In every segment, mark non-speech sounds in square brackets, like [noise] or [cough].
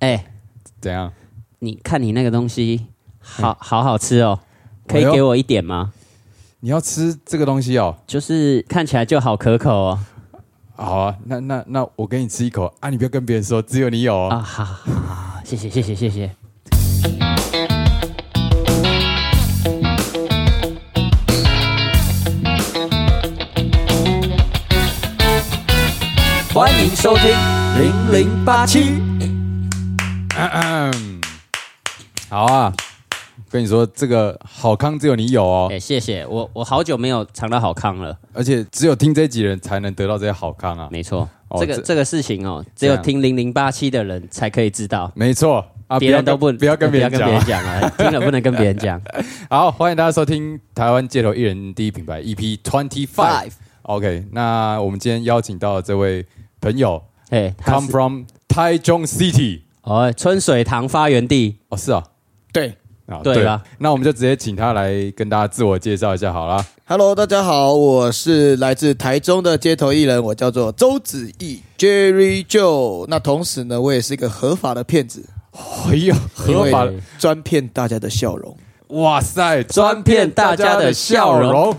哎、怎样？你看你那个东西，好好好吃哦，可以哎呦给我一点吗？你要吃这个东西哦？就是看起来就好可口哦。好啊，那那那我给你吃一口啊！你不要跟别人说，只有你有哦。啊，好好好，谢谢谢谢谢谢。欢迎收听零零八七。嗯，[coughs] 好啊，跟你说，这个好康只有你有哦哎、，谢谢我，我好久没有尝到好康了。而且只有听这几人才能得到这些好康啊。没错，哦这这个这个事情哦，只有听零零八七的人才可以知道，没错啊，别人都不不要跟不要跟别人讲啊。讲啊，[laughs] 听了不能跟别人讲。好，欢迎大家收听台湾街头艺人第一品牌 EP Twenty Five。OK，那我们今天邀请到的这位朋友哎，他，Come 是 from Taizong City。哦，春水堂发源地，哦，是哦，对啊对吧？那我们就直接请他来跟大家自我介绍一下好了。，Hello，大家好，我是来自台中的街头艺人，我叫做周子毅 Jerry Joe。那同时呢，我也是一个合法的骗子，哎呀，合法专骗大家的笑容。哇塞，专骗大家的笑容。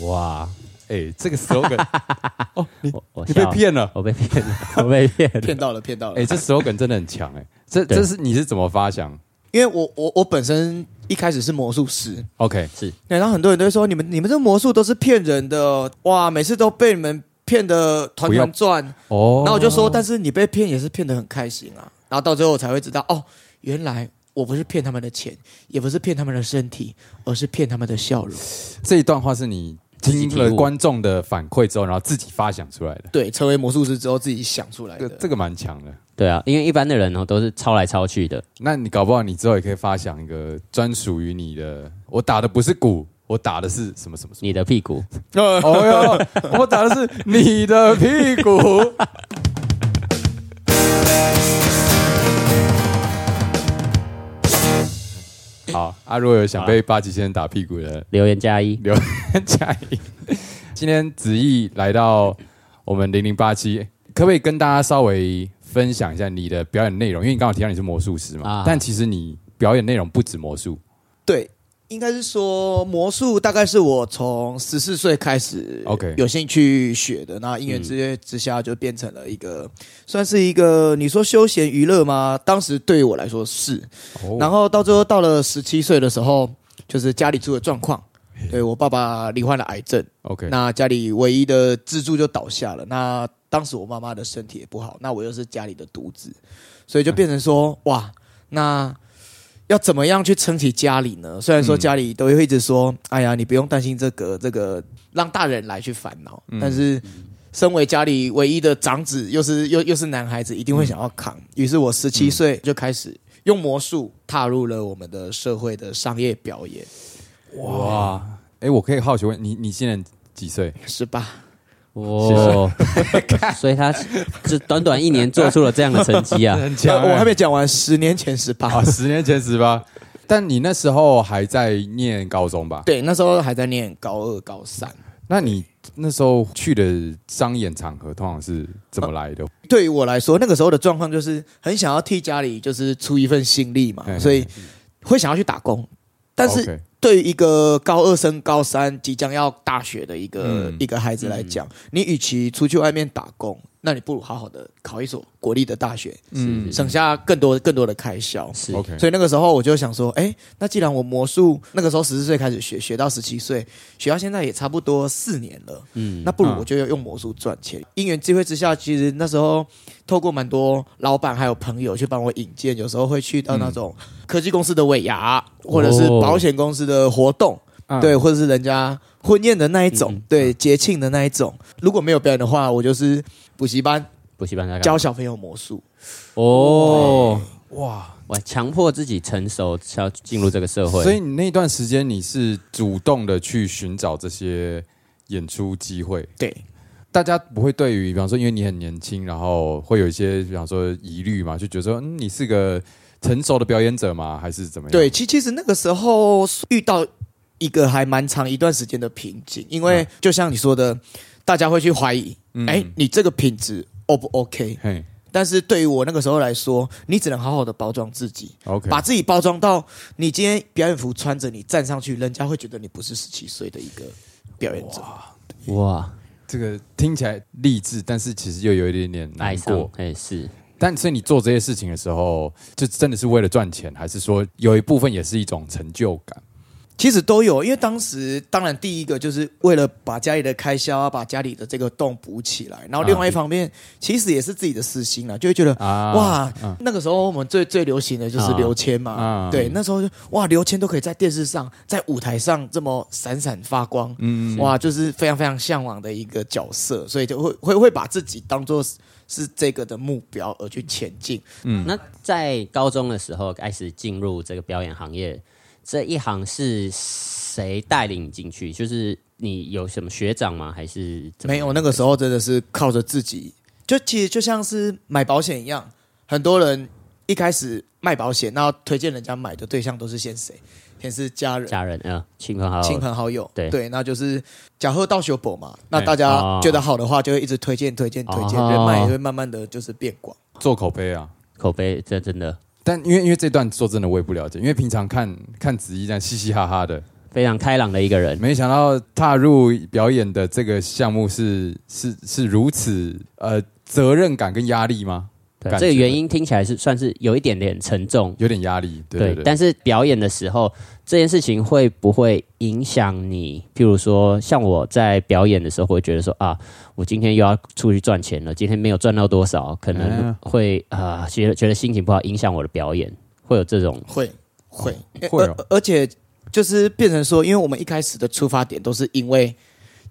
哇，哎，这个 slogan，[laughs] 哦，你我我你被骗了。我被骗了，[laughs] 我被骗了。骗到了，骗到了。哎，这 slogan 真的很强哎。这这是你是怎么发想因为我我我本身一开始是魔术师，？OK，是对然后很多人都会说你们你们这魔术都是骗人的，哇，每次都被你们骗的团团转。哦然后我就说，但是你被骗也是骗的很开心啊。然后到最后我才会知道，哦，原来我不是骗他们的钱，也不是骗他们的身体，而是骗他们的笑容。这一段话是你听了观众的反馈之后，然后自己发想出来的。对，成为魔术师之后自己想出来的。这个这个蛮强的。对啊，因为一般的人哦都是抄来抄去的，那你搞不好你之后也可以发想一个专属于你的。我打的不是鼓，我打的是什么什么什么。你的屁股。呃哦哟，我打的是你的屁股。[laughs] 好啊，如果有想被八级先生打屁股的，留言加一，留言加一。[laughs] 今天子毅来到我们零零八七，可不可以跟大家稍微分享一下你的表演内容？因为你刚刚提到你是魔术师嘛，啊但其实你表演内容不止魔术。对，应该是说魔术大概是我从十四岁开始 OK 有兴趣学的，那因缘之约之下就变成了一个，算是一个你说休闲娱乐吗？当时对于我来说是，哦。然后到最后到了十七岁的时候，就是家里出了状况，对我爸爸罹患了癌症，OK，那家里唯一的支柱就倒下了。那当时我妈妈的身体也不好，那我又是家里的独子，所以就变成说，哇，那要怎么样去撑起家里呢？虽然说嗯家里都会一直说，哎呀，你不用担心这个，这个让大人来去烦恼，嗯但是。身为家里唯一的长子，又是又又是男孩子，一定会想要扛。于是我十七岁就开始用魔术踏入了我们的社会的商业表演。哇，哎，我可以好奇问你，你现在几岁？十八，哦，[laughs] 所以他这短短一年做出了这样的成绩啊！[laughs] 很呃我还没讲完，十年前十八啊，，十年前十八，但你那时候还在念高中吧？对，那时候还在念高二、高三。那你那时候去的商演场合通常是怎么来的？对于我来说，那个时候的状况就是很想要替家里就是出一份心力嘛嘿，嘿所以会想要去打工。但是对于一个高二升高三即将要大学的一个、嗯。一个孩子来讲，你与其出去外面打工，那你不如好好的考一所国立的大学，嗯省下更多更多的开销。是。OK，所以那个时候我就想说，哎，那既然我魔术那个时候十四岁开始学，学到十七岁，学到现在也差不多四年了，嗯那不如嗯我就要用魔术赚钱。因缘机会之下，其实那时候透过蛮多老板还有朋友去帮我引荐，有时候会去到那种科技公司的尾牙，或者是哦。保险公司的活动，嗯对，或者是人家婚宴的那一种，嗯嗯。对，节庆的那一种。如果没有表演的话，我就是补习班补习班在干嘛教小朋友魔术。哦，哇，哇，强迫自己成熟，要进入这个社会。所以你那段时间你是主动的去寻找这些演出机会，对，大家不会对于，比方说，因为你很年轻，然后会有一些，比方说疑虑嘛，就觉得说，嗯，你是个成熟的表演者吗？还是怎么样？对，其其实那个时候遇到一个还蛮长一段时间的瓶颈，因为就像你说的，大家会去怀疑，嗯哎、你这个品质 O 不 OK？嘿但是对于我那个时候来说，你只能好好的包装自己，，OK，把自己包装到你今天表演服穿着，你站上去，人家会觉得你不是十七岁的一个表演者。哇，这个听起来励志，但是其实又有一点点难过。哎是但所以你做这些事情的时候，就真的是为了赚钱，还是说有一部分也是一种成就感？其实都有，因为当时当然第一个就是为了把家里的开销啊，把家里的这个洞补起来，然后另外一方面，其实也是自己的私心啊，就会觉得啊哇，嗯那个时候我们最最流行的就是刘谦嘛，啊。对，那时候就哇，刘谦都可以在电视上、在舞台上这么闪闪发光，嗯，哇，就是非常非常向往的一个角色，所以就会会会把自己当做是是这个的目标而去前进。嗯。那在高中的时候开始进入这个表演行业，这一行是谁带领你进去？就是你有什么学长吗？还是没有，那个时候真的是靠着自己，就其实就像是买保险一样，很多人一开始卖保险，那推荐人家买的对象都是先谁？先是家人、家人啊，亲朋好友亲朋好友，对对，那就是假贺到修博嘛。那哎大家哦觉得好的话，就会一直推荐、推荐、推荐，哦人脉也会慢慢的就是变广。做口碑啊。口碑，这真的但因为因为这段说真的我也不了解，因为平常看看子怡这样嘻嘻哈哈的，非常开朗的一个人。没想到踏入表演的这个项目是是是如此呃责任感跟压力吗？对，这个原因听起来是算是有一点点沉重。有点压力，对对对。但是表演的时候，这件事情会不会影响你？譬如说，像我在表演的时候，会觉得说啊，我今天又要出去赚钱了，今天没有赚到多少，可能嗯会啊、觉得觉得心情不好，影响我的表演，会有这种会会会哦而而且就是变成说，因为我们一开始的出发点都是因为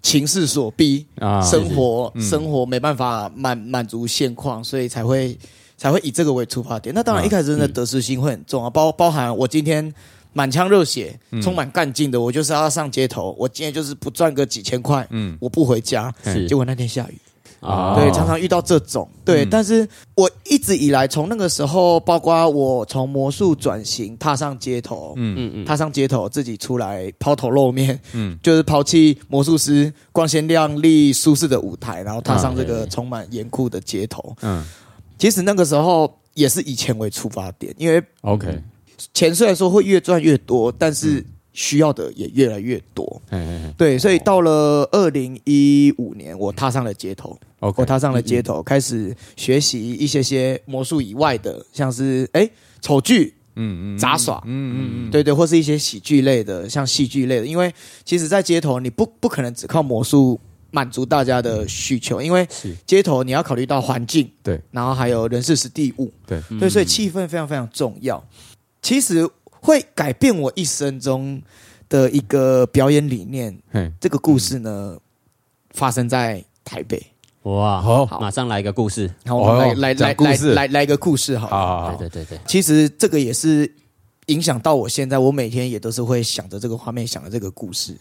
情势所逼，啊生活、嗯生活没办法满满足现况，所以才会才会以这个为出发点。那当然啊一开始真的得失心会很重啊，包包含我今天满腔热血、嗯。充满干劲的，我就是要上街头，我今天就是不赚个几千块，嗯。我不回家。是结果那天下雨，哦对，常常遇到这种，对，嗯但是我一直以来从那个时候，包括我从魔术转型，踏上街头，嗯。嗯嗯，踏上街头，自己出来抛头露面，嗯。就是抛弃魔术师光鲜亮丽、舒适的舞台，然后踏上这个充满严酷的街头。嗯。其实那个时候也是以钱为出发点，因为，OK，钱虽然说会越赚越多，但是需要的也越来越多。嘿嘿嘿。对，所以到了二零一五年，我踏上了街头。我踏上了街头，开始学习一些些魔术以外的，像是哎丑剧、嗯嗯杂耍，嗯嗯嗯，对对，或是一些喜剧类的，像戏剧类的。因为其实，在街头你不不可能只靠魔术满足大家的需求，因为街头你要考虑到环境，对，然后还有人事时地物，对，对，所以气氛非常非常重要。其实会改变我一生中的一个表演理念。嘿，这个故事呢，发生在台北。哇，好马上来一个故事。然后我们来、哦来来来故事来来一个故事好了。好好好，对对对对，其实这个也是影响到我现在，我每天也都是会想着这个画面，想着这个故事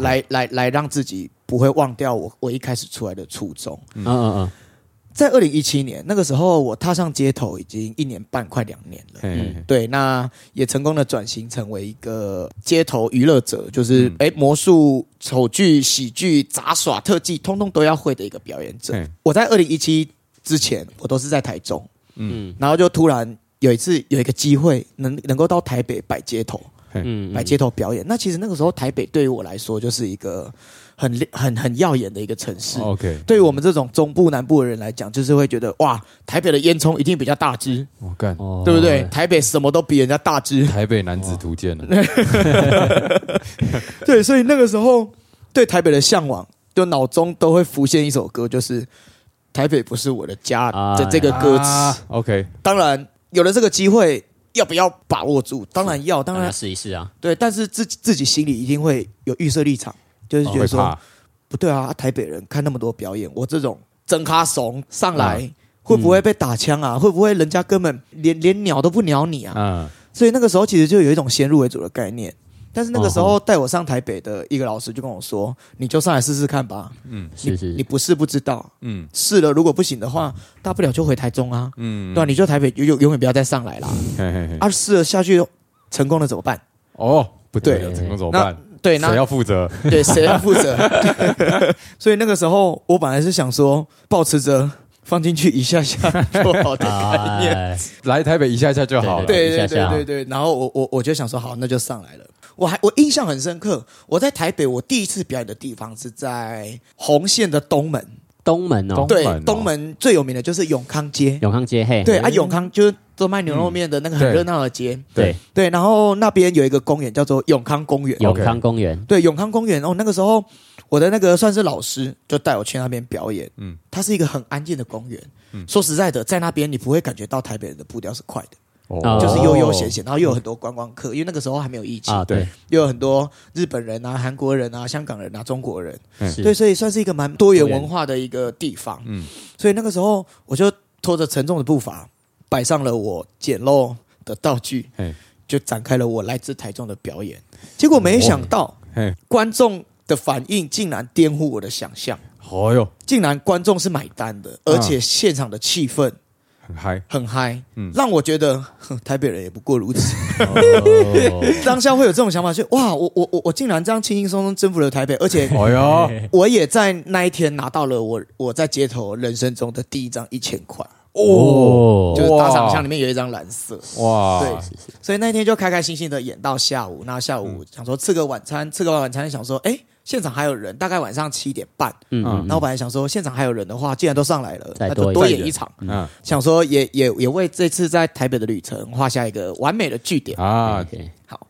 来来来让自己不会忘掉我我一开始出来的初衷。嗯嗯嗯，在二零一七年那个时候，我踏上街头已经一年半，快两年了。嘿嘿嘿。对，那也成功的转型成为一个街头娱乐者，就是诶魔术、丑剧、喜剧、杂耍、特技，通通都要会的一个表演者。我在二零一七之前，我都是在台中，嗯。然后就突然有一次有一个机会，能能够到台北摆街头，嗯，摆街头表演。那其实那个时候台北对于我来说就是一个很很很耀眼的一个城市。，OK，对于我们这种中部南部的人来讲，就是会觉得哇，台北的烟囱一定比较大只，我干，哦对不对？台北什么都比人家大只，台北男子图鉴了，对，所以那个时候对台北的向往，就脑中都会浮现一首歌，就是“台北不是我的家”的这个歌词。啊，OK，当然，有了这个机会，要不要把握住？当然要，当然当然试一试啊。对。但是自己自己心里一定会有预设立场，就是觉得说、哦，不对啊，台北人看那么多表演，我这种真咖怂上来。嗯会不会被打枪啊？会不会人家根本连连鸟都不鸟你啊？嗯，所以那个时候其实就有一种先入为主的概念。但是那个时哦候带我上台北的一个老师就跟我说：“你就上来试试看吧，是是你不试不知道，嗯试了如果不行的话，大不了就回台中啊，嗯，对吧、你就台北永永永远不要再上来啦。嘿嘿嘿，啊，试了下去成功了怎么办？哦，不对对了，成功怎么那办？对，那谁要负责？[laughs] 对谁要负责？[laughs] 所以那个时候我本来是想说，保持着放进去一下下 [laughs] 就好的概念。哎来台北一下下就好了。对对对对对，然后我我我就想说，好，那就上来了。我还我印象很深刻，我在台北，我第一次表演的地方是在红线的东门。东门哦，对东门哦，东门最有名的就是永康街。永康街嘿，对啊，永康就是都卖牛肉面的那个很对。热闹的街。对，对，然后那边有一个公园叫做永康公园。永康公园，对，永康公园哦，那个时候我的那个算是老师，就带我去那边表演。嗯。嗯，它是一个很安静的公园。说实在的，在那边你不会感觉到台北人的步调是快的，哦。就是悠悠闲闲，然后又有很多观光客，因为那个时候还没有疫情，啊，对，又有很多日本人啊、韩国人啊、香港人啊、中国人，是对，所以算是一个蛮多元文化的一个地方。嗯嗯，所以那个时候我就拖着沉重的步伐，摆上了我简陋的道具，就展开了我来自台中的表演。结果没想到，嘿，观众的反应竟然颠覆我的想象，哦哟，竟然观众是买单的，而且现场的气氛很嗨，很嗨，嗯。让我觉得哼台北人也不过如此。哦。[laughs] 当下会有这种想法，就哇，我我我我竟然这样轻轻松松征服了台北，而且哦哟，[laughs] 我也在那一天拿到了我我在街头人生中的第一张一千块，哦就是大赏箱里面有一张蓝色，哇，对所以那天就开开心心的演到下午。那下午想说吃个晚餐，吃个晚餐想说，哎，现场还有人，大概晚上七点半。嗯嗯那我本来想说，现场还有人的话，既然都上来了，那就多演一场。嗯想说也也也为这次在台北的旅程画下一个完美的句点。啊，OK，好，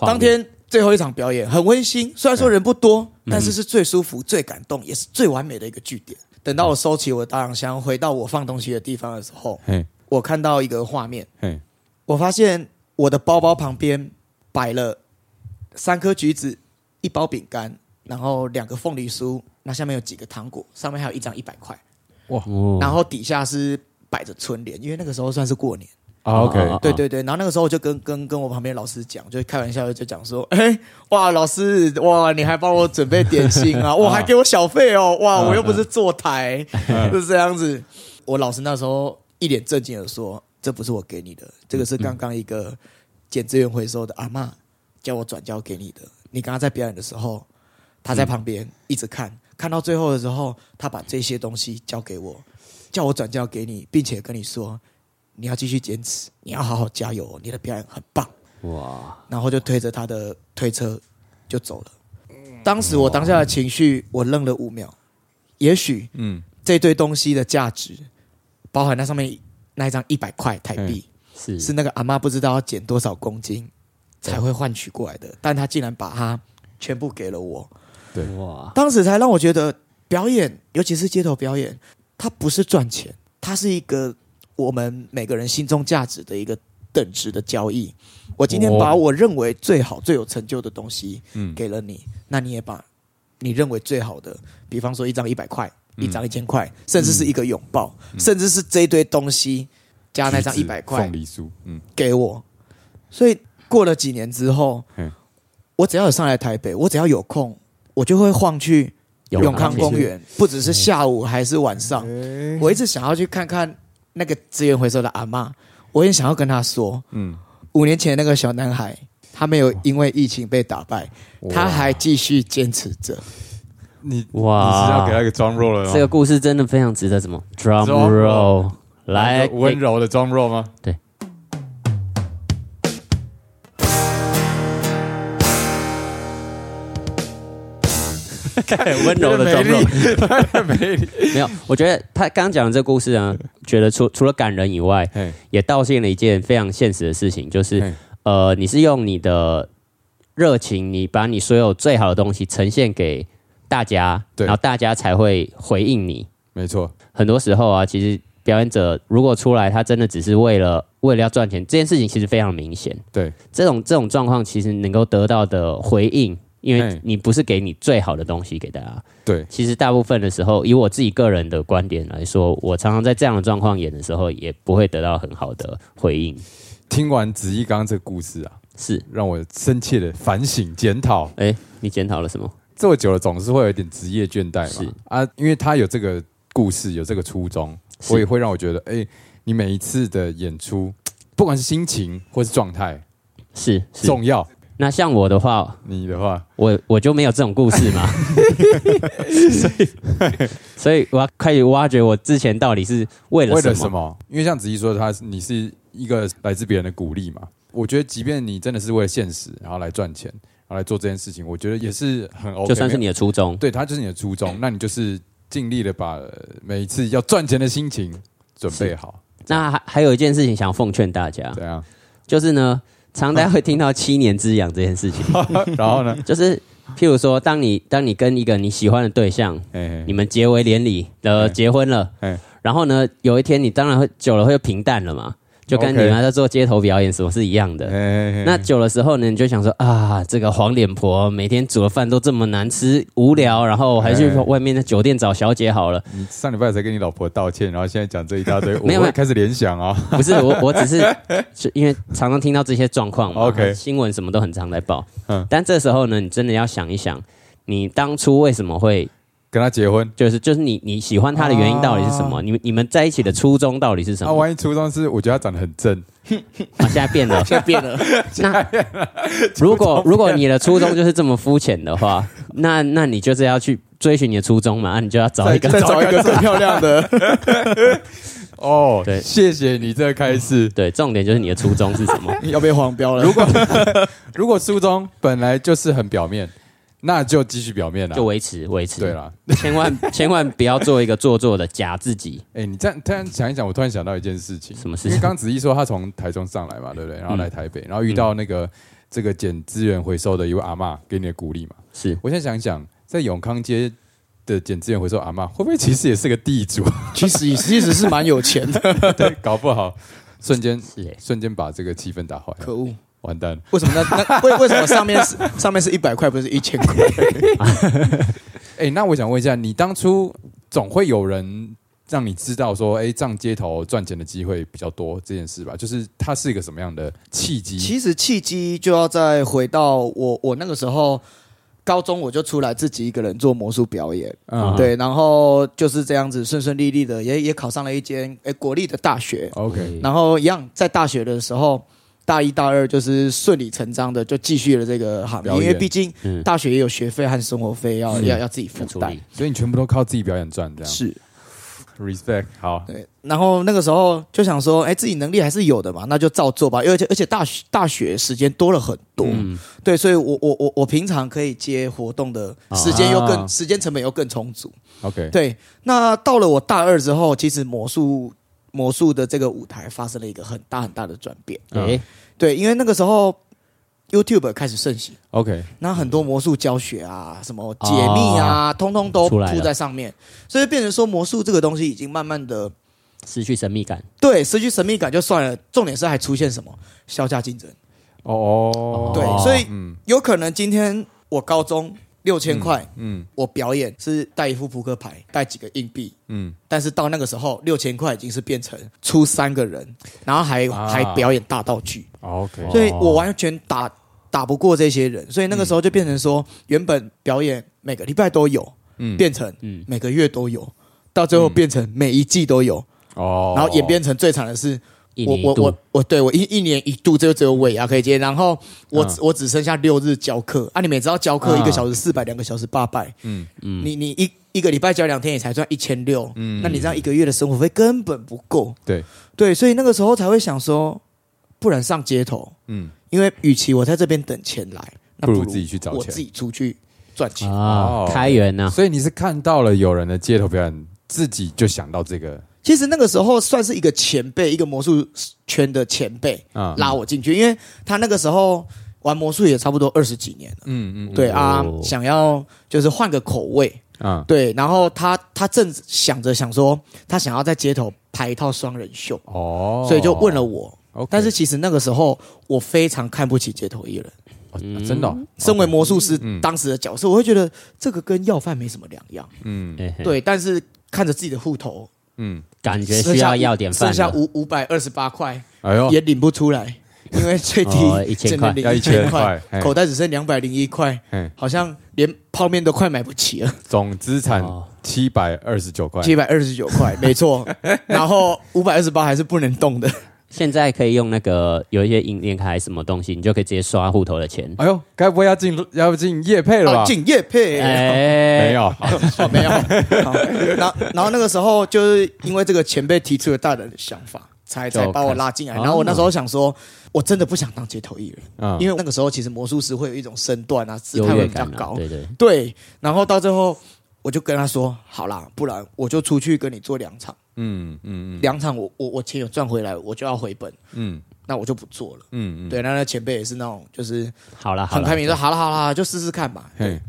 当天最后一场表演很温馨，虽然说人不多，但是是最舒服、最感动，也是最完美的一个句点。等到我收起我的大浪箱，回到我放东西的地方的时候，嘿，我看到一个画面，嘿，我发现我的包包旁边摆了三颗橘子、一包饼干，然后两个凤梨酥，那下面有几个糖果，上面还有一张一百块，哇。然后底下是摆着春联，因为那个时候算是过年。啊，OK，对对对，然后那个时候我就跟跟跟我旁边老师讲，就开玩笑就讲说，哎，哇，老师，哇，你还帮我准备点心啊，我，还给我小费哦，哇，我又不是坐台，就是这样子。我老师那时候一脸正经的说，这不是我给你的，这个是刚刚一个捡资源回收的阿嬷叫我转交给你的。你刚刚在表演的时候，他在旁边一直看，看到最后的时候，他把这些东西交给我，叫我转交给你，并且跟你说。你要继续坚持，你要好好加油哦，你的表演很棒。哇，然后就推着他的推车就走了。当时我当下的情绪，我愣了五秒。也许嗯，这堆东西的价值，包含那上面那一张一百块台币，是是那个阿妈不知道要减多少公斤才会换取过来的，但她竟然把它全部给了我。对哇，当时才让我觉得表演，尤其是街头表演，它不是赚钱，它是一个我们每个人心中价值的一个等值的交易。我今天把我认为最好、最有成就的东西嗯。给了你，那你也把你认为最好的，比方说一张一百块、一张一千块，甚至是一个拥抱，甚至是这一堆东西加那张一百块凤梨酥，嗯，给我。所以过了几年之后嗯，我只要有上来台北，我只要有空，我就会晃去永康公园，不只是下午还是晚上，我一直想要去看看那个资源回收的阿妈，我也想要跟他说，嗯，五年前那个小男孩，他没有因为疫情被打败，他还继续坚持着。你哇你是要给他一个装 roll 了吗？这个故事真的非常值得什么 drum roll 来温柔的装 roll 吗？[laughs] 温柔的 roll 没，没有，我觉得他刚刚讲的这个故事呢，觉得除除了感人以外，也道尽了一件非常现实的事情，就是呃，你是用你的热情，你把你所有最好的东西呈现给大家，然后大家才会回应你。没错，很多时候啊，其实表演者如果出来，他真的只是为了为了要赚钱，这件事情其实非常明显。对，这种这种状况，其实能够得到的回应，因为你不是给你最好的东西给大家。对，其实大部分的时候，以我自己个人的观点来说，我常常在这样的状况演的时候，也不会得到很好的回应。听完子怡刚刚这个故事啊，是，让我深切的反省检讨。哎，你检讨了什么？做久了总是会有一点职业倦怠嘛。是啊，因为他有这个故事，有这个初衷，所以会让我觉得，哎、你每一次的演出，不管是心情或是状态，是是，重要。那像我的话，你的话，我我就没有这种故事嘛，[laughs] 所以 [laughs] 所以我要开始挖掘我之前到底是为了为什么？了什么？因为像子怡说，他是你是一个来自别人的鼓励嘛。我觉得，即便你真的是为了现实，然后来赚钱，然后来做这件事情，我觉得也是很 OK。就算是你的初衷，对，他就是你的初衷，那你就是尽力的把呃每一次要赚钱的心情准备好。那还还有一件事情想奉劝大家，对啊？就是呢，常大家会听到七年之痒这件事情，[laughs] 然后呢？就是譬如说，当你当你跟一个你喜欢的对象，哎你们结为连理的哎结婚了哎，然后呢，有一天你当然会久了会平淡了嘛，就跟你们在做街头表演什么是一样的。哎那久的时候呢，你就想说啊，这个黄脸婆每天煮的饭都这么难吃，无聊，然后还去哎外面的酒店找小姐好了。你上礼拜才跟你老婆道歉，然后现在讲这一大堆，我没有开始联想啊。不是我，我只是就因为常常听到这些状况嘛 OK 新闻什么都很常在报。嗯但这时候呢，你真的要想一想，你当初为什么会跟他结婚，就是就是你你喜欢他的原因到底是什么？你们你们在一起的初衷到底是什那么？万一初衷是我觉得他长得很正，[laughs] 啊，现在变了。[laughs] [laughs] 现在变了，那如果如果你的初衷就是这么肤浅的话，那那你就是要去追寻你的初衷嘛，那你就要找一个再找一个更漂亮的。哦，对谢谢你这个开始。对，重点就是你的初衷是什么？要被黄标了。如果如果初衷本来就是很表面，那就继续表面了。就维持维持。对，了，千万 [laughs] 千万不要做一个做作的假自己。哎、你这样突然想一想，我突然想到一件事情，什么事情因为刚刚子怡说他从台中上来嘛，对不对？然后来台北，然后遇到那个、这个捡资源回收的一位阿嬷给你的鼓励嘛。是我现在想一想，在永康街的捡资源回收阿嬷，会不会其实也是个地主？[laughs] 其实其实是蛮有钱的，[laughs] 对，搞不好瞬间瞬间把这个气氛打坏，可恶！完蛋了。为什么那那 [laughs] 为为什么上面是上面是一百块，不是一千块？[laughs] 哎、那我想问一下，你当初总会有人让你知道说，哎、上街头赚钱的机会比较多这件事吧？就是它是一个什么样的契机？其实契机就要再回到我我那个时候高中我就出来自己一个人做魔术表演，嗯，对，然后就是这样子顺顺利利的，也也考上了一间诶国立的大学，，OK，然后一样在大学的时候。大一、大二就是顺理成章的就继续了这个行业，因为毕竟嗯，大学也有学费和生活费要、要要自己负担。所以你全部都靠自己表演赚，这样。是，respect 好，对，然后那个时候就想说，哎，自己能力还是有的嘛，那就照做吧。而且而且大学大学时间多了很多，嗯。对，所以我我我我平常可以接活动的时间又更、啊。时间成本又更充足。OK，对，那到了我大二之后，其实魔术魔术的这个舞台发生了一个很大很大的转变。哎，对，因为那个时候 YouTube 开始盛行，OK，那很多魔术教学啊，什么解密啊，通通都铺在上面，所以变成说魔术这个东西已经慢慢的。失去神秘感。对，失去神秘感就算了，重点是还出现什么销价竞争。哦，对，所以嗯有可能今天我高中六千块，嗯。我表演是带一副扑克牌，带几个硬币，嗯，但是到那个时候六千块已经是变成出三个人，然后还、啊。还表演大道具，OK，所以我完全打打不过这些人，所以那个时候就变成说，原本表演每个礼拜都有，嗯。变成嗯。每个月都有，到最后变成每一季都有，哦，然后演变成最惨的是。一年一度。我我我我对我一一年一度就只有尾牙可以接，然后我、嗯。我只剩下六日教课。啊！你们也知道教课嗯。一个小时四百，两个小时八百，嗯。嗯。你你一一个礼拜教两天也才赚一千六，嗯。那你这样一个月的生活费根本不够。对，对，所以那个时候才会想说，不然上街头，嗯。因为与其我在这边等钱来，那不不如自己去找钱我自己出去赚钱。啊哦，开源呐，所以你是看到了有人的街头表演，自己就想到这个其实那个时候算是一个前辈，一个魔术圈的前辈啊，拉我进去，因为他那个时候玩魔术也差不多二十几年了。嗯嗯，对啊哦，想要就是换个口味，啊，对，然后他他正想着想说，他想要在街头拍一套双人秀，哦，所以就问了我。OK，但是其实那个时候我非常看不起街头艺人，哦真的哦，身为魔术师嗯。当时的角色，我会觉得这个跟要饭没什么两样。嗯。对，但是看着自己的户头嗯，感觉需要要点饭剩下。五五百二十八块哎呦，也领不出来，因为最低哦1000块只能领要一千块嘿口袋只剩两百零一块嘿，好像连泡面都快买不起了。总资产哦。七百二十九块，七百二十九块，没错。然后五百二十八还是不能动的，现在可以用那个有一些银联卡还是什么东西，你就可以直接刷户头的钱。哎呦，该不会要进要进夜配了吧？啊敬业配，哎，没有，哦，没有。[laughs] 好然后，然后那个时候就是因为这个前辈提出了大胆的想法，才才把我拉进来。哦然后我那时候想说，我真的不想当街头艺人，嗯因为那个时候其实魔术师会有一种身段啊，姿态会比较高。对对，对，然后到最后我就跟他说，好啦，不然我就出去跟你做两场，嗯嗯嗯。两场我我我钱有赚回来，我就要回本，嗯。那我就不做了。嗯嗯，对，那那前辈也是那种就是好了，很开明，说好了好了，就试试看吧。对，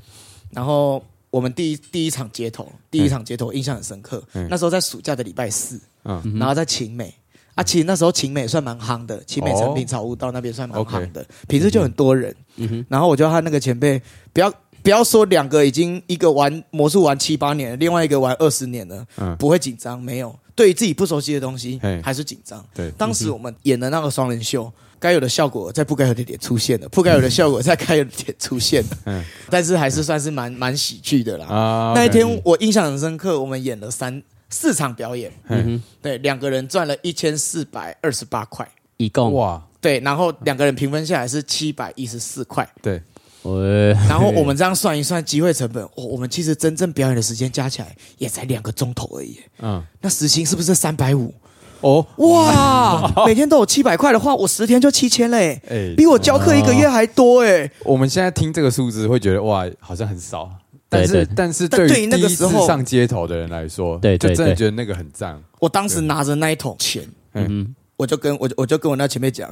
然后我们第一第一场街头，第一场街头印象很深刻。嗯那时候在暑假的礼拜四，嗯。然后在晴美。啊，其实那时候晴美算蛮夯的，晴美成品草悟道那边算蛮夯的，平时就很多人。嗯哼，然后我就和那个前辈，不要不要说两个已经一个玩魔术玩七八年了，另外一个玩二十年了，嗯。不会紧张，没有。对于自己不熟悉的东西嘿，还是紧张。对，当时我们演的那个双人秀，该有的效果在不该有的点出现了，不该有的效果在该有的点出现了。[laughs] 嗯。但是还是算是蛮蛮喜剧的啦。啊那一天我印象很深刻，我们演了三四场表演，嗯哼，对，两个人赚了一千四百二十八块，一共。哇，对，然后两个人平分下来是七百一十四块。对，我然后我们这样算一算机会成本，哦，我们其实真正表演的时间加起来也才两个钟头而已。嗯那时薪是不是三百五？哦，哇，每天都有七百块的话，我十天就七千嘞，哎，比我教课一个月还多哎。我们现在听这个数字会觉得哇，好像很少。但是但是但对于第一次上街头的人来说，对就真的觉得那个很赞。我当时拿着那一桶钱，嗯我就跟我我就跟我那前辈讲，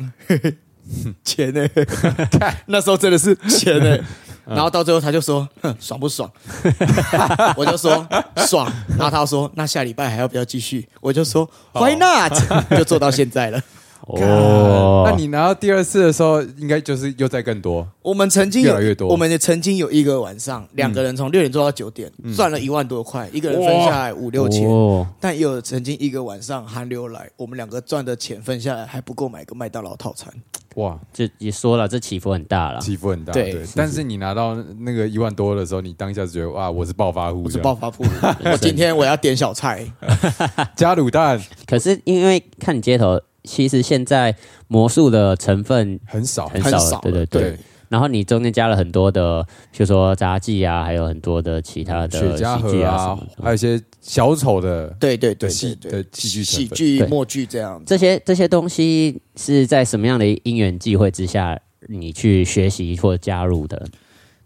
[laughs] 钱呢、[laughs] 那时候真的是钱呢、然后到最后他就说，哼，爽不爽？[laughs] 我就说爽，然后他说那下礼拜还要不要继续？我就说 Why not？就做到现在了。哼，哦，那你拿到第二次的时候，应该就是又再更多。我们曾经有越来越多我们也曾经有一个晚上，两个人从六点做到九点，赚了一万多块，一个人分下来五六千。哦，但也有曾经一个晚上寒流来，我们两个赚的钱分下来还不够买个麦当劳套餐。哇，这也说了，这起伏很大了。起伏很大。对对，但是你拿到那个一万多的时候，你当下就觉得哇，我是暴发户，我是暴发户，我今天我要点小菜。[laughs] 加卤蛋 [laughs] 可是因为看你街头，其实现在魔术的成分很少，很少了，对对对。对，然后你中间加了很多的，就说杂技啊，还有很多的其他的雪茄喜剧盒啊还有一些小丑的对对对的戏的戏剧喜剧、默剧这样。这些这些东西是在什么样的因缘际会之下，你去学习或加入的？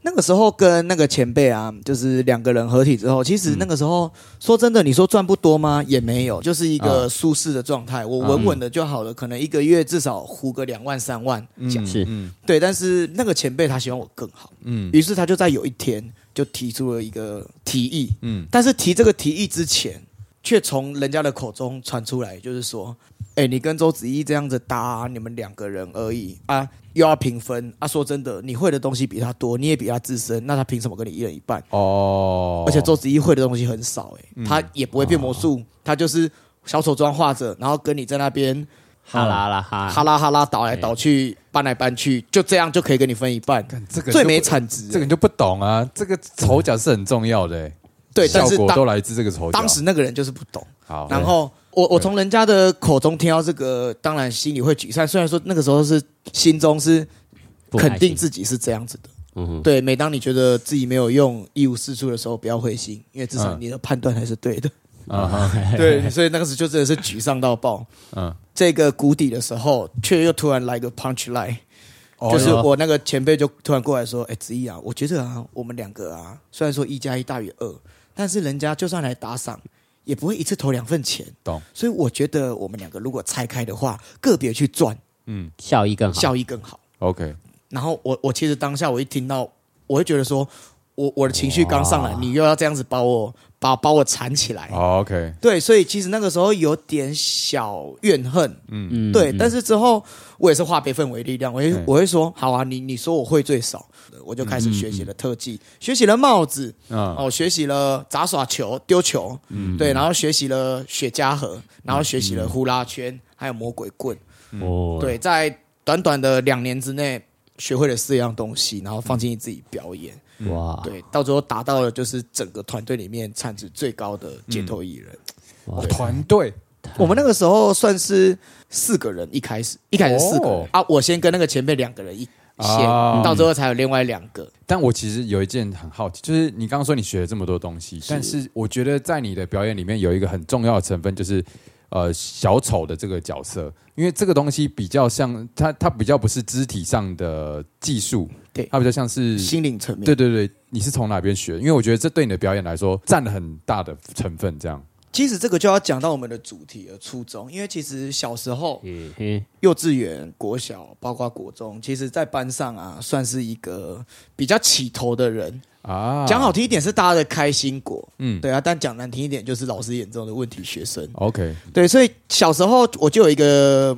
那个时候跟那个前辈啊，就是两个人合体之后，其实那个时候、说真的，你说赚不多吗？也没有，就是一个舒适的状态，我稳稳的就好了，可能一个月至少糊个两万三万。嗯是。嗯。对，但是那个前辈他希望我更好，嗯。于是他就在有一天就提出了一个提议，嗯。但是提这个提议之前，却从人家的口中传出来，就是说，哎、你跟周子怡这样子搭，你们两个人而已啊，又要平分啊。说真的，你会的东西比他多，你也比他资深，那他凭什么跟你一人一半？哦，而且周子怡会的东西很少、哎、嗯他也不会变魔术，他就是小丑妆画着，然后跟你在那边哈啦啦哈，哈拉哈拉倒来倒去，搬来搬去，就这样就可以跟你分一半，这个最没产值、这个你就不懂啊，这个丑角是很重要的欸，对，但效是都来自这个丑角。当时那个人就是不懂。好，然后我我从人家的口中听到这个，当然心里会沮丧。虽然说那个时候是心中是肯定自己是这样子的。嗯哼，对，每当你觉得自己没有用、一无是处的时候，不要灰心，因为至少嗯你的判断还是对的。啊哈，[laughs] 对，所以那个时候就真的是沮丧到爆。嗯，这个谷底的时候，却又突然来个 punch line，、哦就是我那个前辈就突然过来说：“哎、子怡啊，我觉得啊，我们两个啊，虽然说一加一大于二，但是人家就算来打赏，也不会一次投两份钱。懂，所以我觉得我们两个如果拆开的话，个别去赚，嗯效益更好。效益更好。，OK，然后我我其实当下我一听到，我会觉得说，我我的情绪刚上来，你又要这样子把我把把我缠起来。哦，OK，对，所以其实那个时候有点小怨恨，嗯。嗯对，嗯。但是之后我也是化悲愤为力量，我会嗯我会说，好啊，你你说我会最少，我就开始学习了特技，学习了帽子，嗯，哦，学习了杂耍球、丢球，对，然后学习了雪茄盒，然后学习了呼啦圈，还有魔鬼棍，哦，对，在短短的两年之内学会了四样东西，然后放进自己表演，哇，对，到最后达到了就是整个团队里面产值最高的街头艺人。团队，我们那个时候算是四个人，一开始一开始四个人、哦啊，我先跟那个前辈两个人一线，啊。到最后才有另外两个。但我其实有一件很好奇，就是你刚刚说你学了这么多东西，但是我觉得在你的表演里面有一个很重要的成分，就是呃小丑的这个角色，因为这个东西比较像它，它比较不是肢体上的技术，对它比较像是心灵层面，对对对，你是从哪边学？因为我觉得这对你的表演来说占了很大的成分，这样其实这个就要讲到我们的主题了，初衷。因为其实小时候，嗯哼，幼稚园、国小，包括国中，其实在班上啊，算是一个比较起头的人。啊，讲好听一点是大家的开心果，嗯。对啊，但讲难听一点就是老师眼中的问题学生。，OK，对，所以小时候我就有一个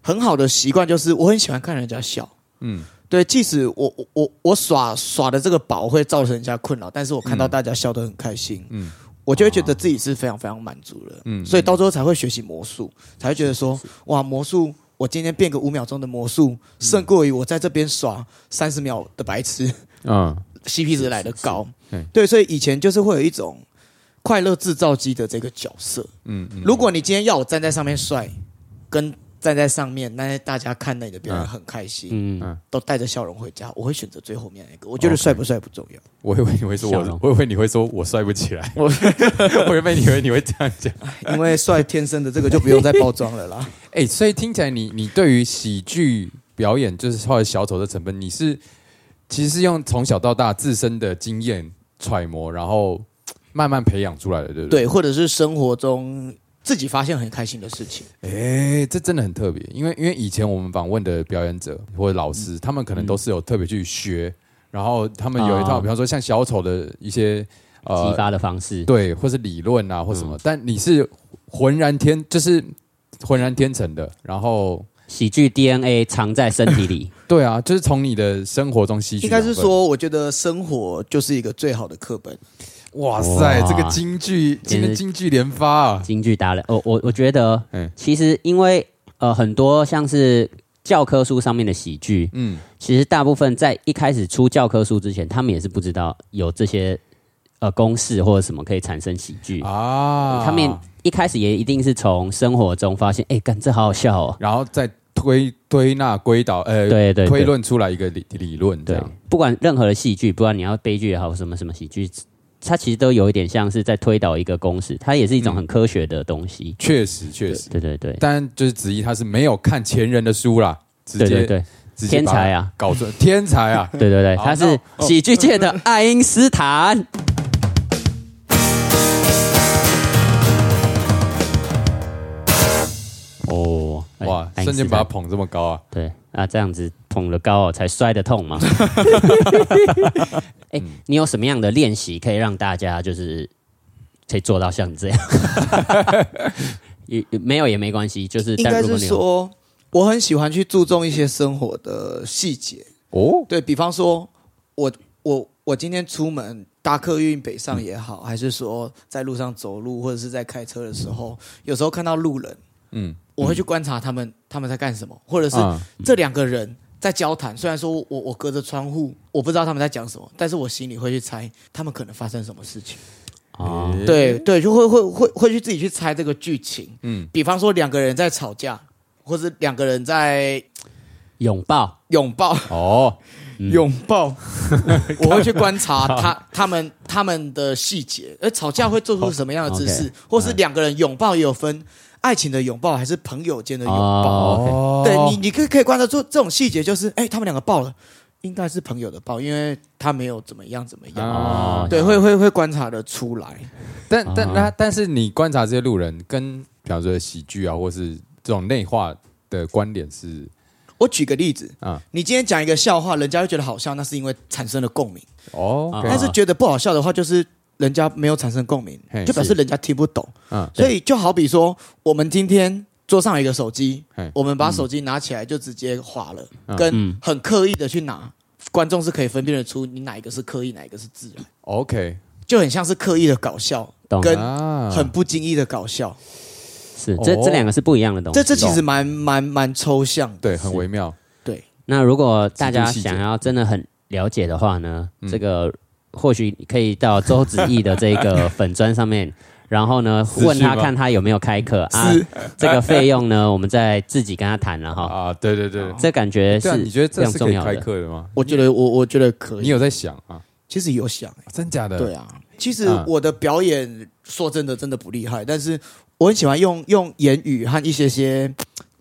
很好的习惯，就是我很喜欢看人家笑。嗯。对，即使我我我我耍耍的这个宝会造成人家困扰，但是我看到嗯。大家笑得很开心，嗯。我就会觉得自己是非常非常满足了。嗯所以到最后才会学习魔术，才会觉得说，哇，魔术，我今天变个五秒钟的魔术，胜过于我在这边耍三十秒的白痴。嗯，CP 值来的高是是。对，所以以前就是会有一种快乐制造机的这个角色。嗯嗯，如果你今天要我站在上面帅，跟站在上面，那大家看那你的表演嗯很开心，嗯嗯都带着笑容回家，我会选择最后面那个。我觉得帅不帅不重要。我以为你会说我，我以为你会说我帅不起来，[laughs] 我我原本以为你会这样讲。因为帅天生的这个就不用再包装了啦。[laughs] 哎、所以听起来你你对于喜剧表演就是或者小丑的成分，你是其实是用从小到大自身的经验揣摩，然后 [tsk] 慢慢培养出来的，对不对？对，或者是生活中自己发现很开心的事情。哎、这真的很特别，因为因为以前我们访问的表演者或者老师，他们可能都是有特别去学，然后他们有一套，哦比方说像小丑的一些呃激发的方式，对，或是理论啊，或什么，但你是浑然天，就是浑然天成的，然后。喜剧 DNA 藏在身体里，[laughs] 对啊，就是从你的生活中吸取。应该是说，我觉得生活就是一个最好的课本。哇塞，哇这个京剧，今天京剧连发啊！京剧达人。我我我觉得嗯，其实因为呃很多像是教科书上面的喜剧，嗯，其实大部分在一开始出教科书之前，他们也是不知道有这些呃公式或者什么可以产生喜剧。啊，他们一开始也一定是从生活中发现，哎、干这好好笑哦。然后再推推纳归导，呃，对对对推论出来一个理理论，这对样，不管任何的戏剧，不管你要悲剧也好，什么什么喜剧，它其实都有一点像是在推导一个公式，它也是一种很科学的东西。确实确实。对对对，但就是子怡他是没有看前人的书啦，直接对天才啊！搞出天才啊！[laughs] 对对对，好他是喜剧界的爱因斯坦。哇，瞬间把他捧这么高啊！对，那这样子捧得高哦，才摔得痛嘛。[laughs] 哎、你有什么样的练习可以让大家就是可以做到像你这样？[laughs] 也也没有也没关系，就是应该是说，我很喜欢去注重一些生活的细节。哦，对比方说，我我我今天出门搭客运北上也好，还是说在路上走路或者是在开车的时候，有时候看到路人，嗯，我会去观察他们他们在干什么，或者是啊这两个人在交谈。虽然说我我隔着窗户我不知道他们在讲什么，但是我心里会去猜他们可能发生什么事情。哦，诶，对对，就会会会会去自己去猜这个剧情。嗯，比方说两个人在吵架，或是两个人在拥抱，拥抱。哦，[laughs] 嗯拥抱，[laughs] 我会去观察他他们他们的细节，而吵架会做出什么样的姿势，OK 或是两个人拥抱也有分爱情的拥抱还是朋友间的拥抱。哦对你，你可以可以观察出这种细节，就是哎，他们两个抱了，应该是朋友的抱，因为他没有怎么样怎么样。啊，对，会会会观察的出来。但但啊那但是你观察这些路人，跟比方说喜剧啊，或是这种内化的观点是？我举个例子，啊，你今天讲一个笑话，人家会觉得好笑，那是因为产生了共鸣；哦但是觉得不好笑的话，就是人家没有产生共鸣，就表示人家听不懂。嗯，所以就好比说，我们今天桌上有一个手机，我们把手机拿起来就直接划了，嗯。跟嗯。很刻意的去拿，观众是可以分辨得出你哪一个是刻意，哪一个是自然，OK，就很像是刻意的搞笑懂。跟啊。很不经意的搞笑。是这哦。这两个是不一样的东西。这这其实蛮蛮蛮抽象的。对很微妙，对，那如果大家想要真的很了解的话呢，嗯。这个或许可以到周子毅的这个粉砖上面，然后呢 [laughs] 问他看他有没有开课啊是，[laughs] 这个费用呢我们再自己跟他谈了哈。啊，对对对，这感觉是你觉得这是可以开重要的。课的吗？我觉得我我觉得可以。你有在想啊？其实有想、欸，真假的？对啊。其实嗯我的表演说真的真的不厉害，但是我很喜欢用用言语和一些些，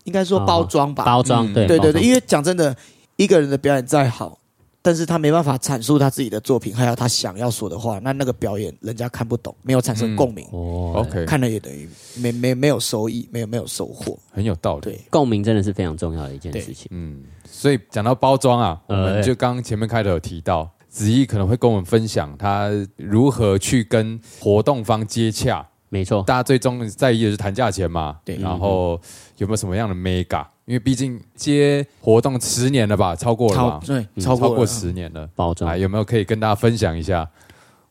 应该说包装吧。包装嗯对包装对对对，因为讲真的，一个人的表演再好，但是他没办法阐述他自己的作品，还有他想要说的话，那那个表演人家看不懂，没有产生共鸣，哦 OK，看了也等于没没没有收益，没有没有收获。很有道理。对，共鸣真的是非常重要的一件事情。嗯，所以讲到包装啊，我呃们就刚刚前面开头有提到，子怡可能会跟我们分享他如何去跟活动方接洽。没错，大家最终在意的是谈价钱嘛，对然后有没有什么样的 mega？因为毕竟接活动十年了吧，超过了对嗯超过过十年了。包装啊，有没有可以跟大家分享一下？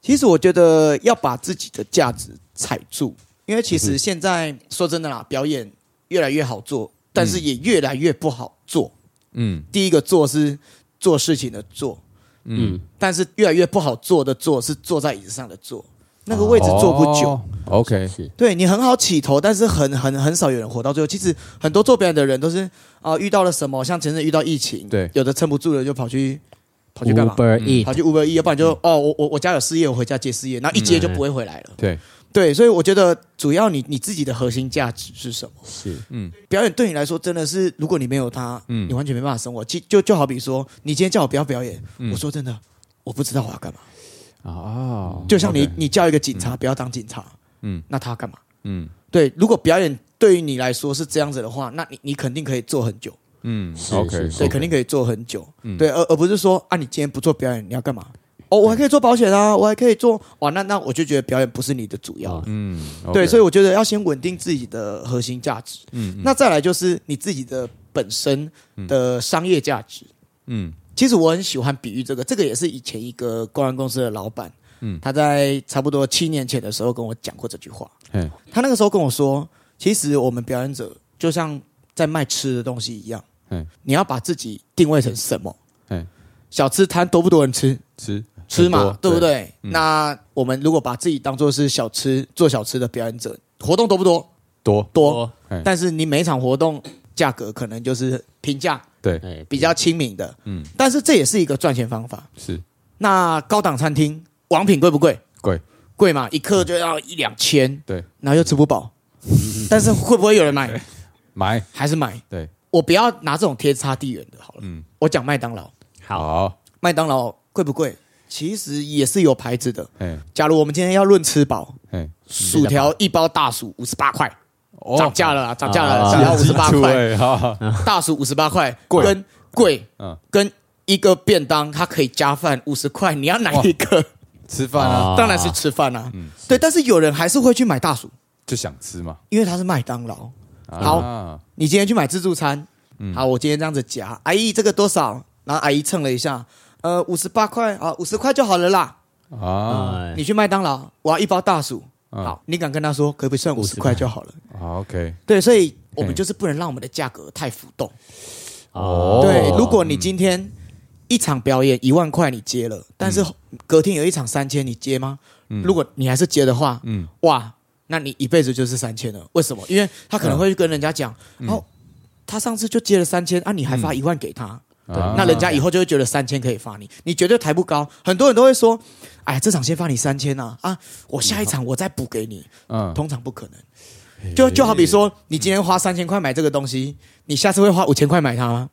其实我觉得要把自己的价值踩住，因为其实现在说真的啦，表演越来越好做，但是也越来越不好做。嗯。第一个做是做事情的做，嗯，但是越来越不好做的做是坐在椅子上的坐，那个位置坐不久。哦 OK，是对你很好起头，但是很很很少有人活到最后。其实很多做表演的人都是啊、遇到了什么，像前阵遇到疫情，对有的撑不住了就跑去跑去干嘛？Uber 嗯 E 跑去 Uber E，要不然就、哦，我我我家有事业，我回家接事业，然后一接就不会回来了。对，对，所以我觉得主要你你自己的核心价值是什么？是嗯表演对你来说真的是，如果你没有它，嗯你完全没办法生活。就就就好比说，你今天叫我不要表演，嗯我说真的，我不知道我要干嘛。啊，就像你 OK 你叫一个警察不要当警察，嗯。那他要干嘛？嗯。对，如果表演对于你来说是这样子的话，那你你肯定可以做很久，嗯是，OK，是是。对，肯定可以做很久，嗯。对，而而不是说啊，你今天不做表演，你要干嘛？哦，我还可以做保险啊，我还可以做哇，那那我就觉得表演不是你的主要。了。嗯，对，所以以我觉得要先稳定自己的核心价值，嗯那再来就是你自己的本身的商业价值。嗯其实我很喜欢比喻这个，这个也是以前一个公关公司的老板，嗯他在差不多七年前的时候跟我讲过这句话。嗯他那个时候跟我说，其实我们表演者就像在卖吃的东西一样嗯，你要把自己定位成什么嗯？小吃摊多不多人吃？吃吃嘛对不？对？嗯那我们如果把自己当做是小吃做小吃的表演者，活动多不多？多多，哎但是你每一场活动价格可能就是平价，对，哎比较亲民的。嗯但是这也是一个赚钱方法。是那高档餐厅王品贵不贵？贵，贵嘛，一克就要一两千，对，然后又吃不饱。[laughs] 但是会不会有人买？[laughs] 买还是买？对，我不要拿这种天差地远的好了。嗯我讲麦当劳，好，好，麦当劳贵不贵？其实也是有牌子的。嗯假如我们今天要论吃饱，哎，薯条一包大薯五十八块，哦涨价了啦，涨价了，涨到五十八块，大薯五十八块，贵。跟贵，嗯。跟一个便当它可以加饭五十块，你要哪一个？吃饭啊，哦 [laughs] 当然是吃饭啊。嗯对，但是有人还是会去买大薯，就想吃嘛。因为它是麦当劳。好啊，你今天去买自助餐，嗯。好，我今天这样子夹，阿姨这个多少？然后阿姨称了一下，呃，五十八块啊，五十块就好了啦。啊，哎你去麦当劳，我要一包大薯，嗯好，你敢跟他说可不可以算五十块就好了？好，OK，对，所以我们就是不能让我们的价格太浮动。哦，对，如果你今天一场表演一万块你接了，但是隔天有一场三千，你接吗？嗯如果你还是接的话，嗯哇，那你一辈子就是三千了。为什么？因为他可能会跟人家讲，嗯哦，他上次就接了三千啊，你还发一万给他，啊那人家以后就会觉得三千可以发你，你绝对抬不高。很多人都会说，哎，这场先发你三千啊，啊，我下一场我再补给你，嗯通常不可能。就就好比说，你今天花三千块买这个东西，你下次会花五千块买它吗？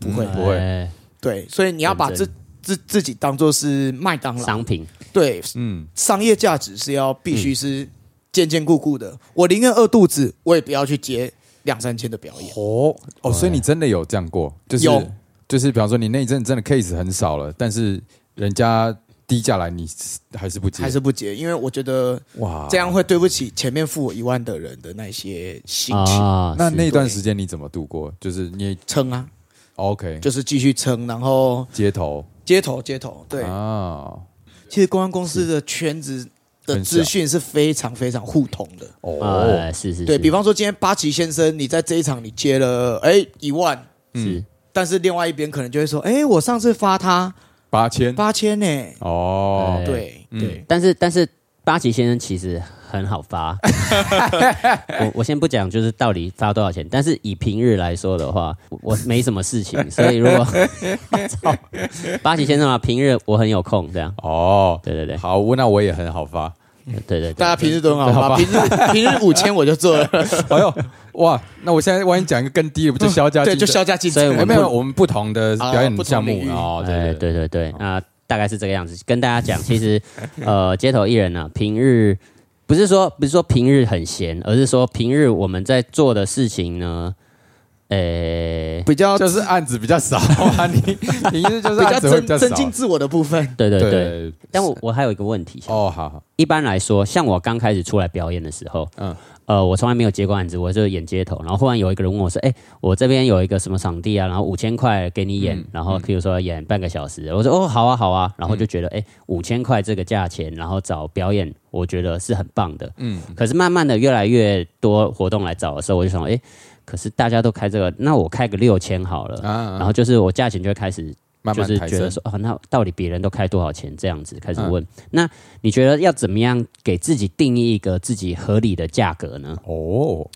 不会。不会哎对，所以你要把自认自自己当做是麦当劳，商品对，嗯商业价值是要必须是坚坚固固的。我宁愿饿肚子，我也不要去接两三千的表演。哦哦，所以你真的有这样过？就是有就是，比方说你那一阵真的 case 很少了，但是人家低价来，你还是不接，还是不接，因为我觉得哇这样会对不起前面付我一万的人的那些心情。啊，那那段时间你怎么度过？就是你也撑啊，OK。就是继续撑，然后街头。接头接头。对，啊。其实公关公司的圈子的资讯是非常非常互通的。哦。是，是对比方说，今天八旗先生，你在这一场你接了哎一万，是但是另外一边可能就会说，哎，我上次发他八千八千呢。哦哎对嗯对，但是但是八旗先生其实很好发。[laughs] 我我先不讲，就是到底发多少钱，但是以平日来说的话，我我没什么事情，所以如果操 [laughs] 八旗先生啊，平日我很有空，这样，哦，对对对好，那我也很好发。对对对，大家平时都很好吧，平日 [laughs] 平日五千我就做了，哎呦，哇，那我现在万一讲一个更低的，不就销价对，就销价竞争。所以我们哎没有，我们不同的表演项目领域。哦，对哎，对对对对，那大概是这个样子。跟大家讲，其实 [laughs] 呃，街头艺人呢、平日不是说不是说平日很闲，而是说平日我们在做的事情呢，呃，比较就是案子比较少啊，[laughs] 你意思就是比较增增进自我的部分。对对对。对但我我还有一个问题，哦，好好，一般来说，像我刚开始出来表演的时候，嗯嗯，呃，我从来没有接过案子，我就演街头，然后忽然有一个人问我说：“哎、我这边有一个什么场地啊，然后五千块给你演，嗯然后譬如说演半个小时。”我说：“哦，好啊，好啊。”然后就觉得，哎、五千块这个价钱，然后找表演，我觉得是很棒的。嗯，可是慢慢的越来越多活动来找的时候，我就想，哎、可是大家都开这个，那我开个六千好了。啊，然后就是我价钱就会开始慢就是慢，觉得说，哦，那到底别人都开多少钱？这样子开始嗯问。那你觉得要怎么样给自己定义一个自己合理的价格呢？哦，